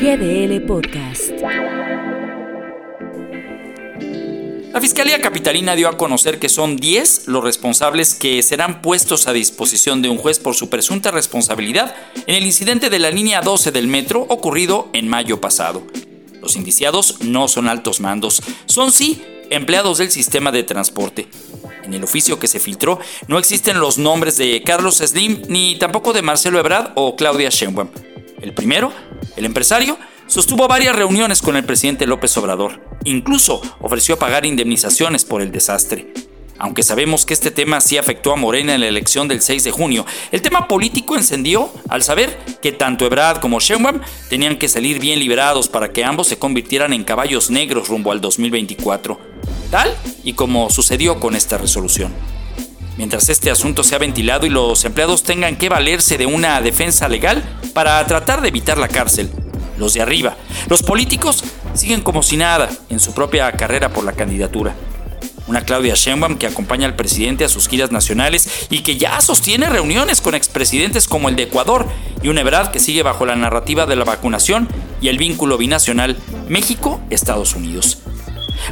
GDL Podcast. La Fiscalía Capitalina dio a conocer que son 10 los responsables que serán puestos a disposición de un juez por su presunta responsabilidad en el incidente de la línea 12 del metro ocurrido en mayo pasado. Los indiciados no son altos mandos, son sí empleados del sistema de transporte. En el oficio que se filtró no existen los nombres de Carlos Slim ni tampoco de Marcelo Ebrard o Claudia Sheinbaum. El primero, el empresario, sostuvo varias reuniones con el presidente López Obrador. Incluso ofreció pagar indemnizaciones por el desastre. Aunque sabemos que este tema sí afectó a Morena en la elección del 6 de junio, el tema político encendió al saber que tanto Ebrard como Sheinbaum tenían que salir bien liberados para que ambos se convirtieran en caballos negros rumbo al 2024, tal y como sucedió con esta resolución. Mientras este asunto sea ventilado y los empleados tengan que valerse de una defensa legal para tratar de evitar la cárcel, los de arriba, los políticos siguen como si nada en su propia carrera por la candidatura. Una Claudia Sheinbaum que acompaña al presidente a sus giras nacionales y que ya sostiene reuniones con expresidentes como el de Ecuador y una Ebrard que sigue bajo la narrativa de la vacunación y el vínculo binacional México-Estados Unidos.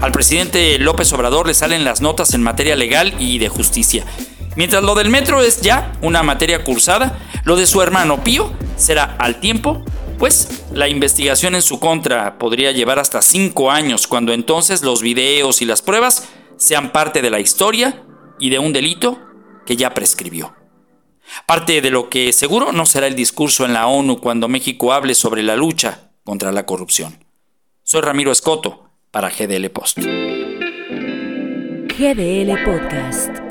Al presidente López Obrador le salen las notas en materia legal y de justicia. Mientras lo del metro es ya una materia cursada, lo de su hermano Pío será al tiempo pues la investigación en su contra podría llevar hasta cinco años, cuando entonces los videos y las pruebas sean parte de la historia y de un delito que ya prescribió. Parte de lo que seguro no será el discurso en la ONU cuando México hable sobre la lucha contra la corrupción. Soy Ramiro Escoto para GDL Post. GDL Podcast.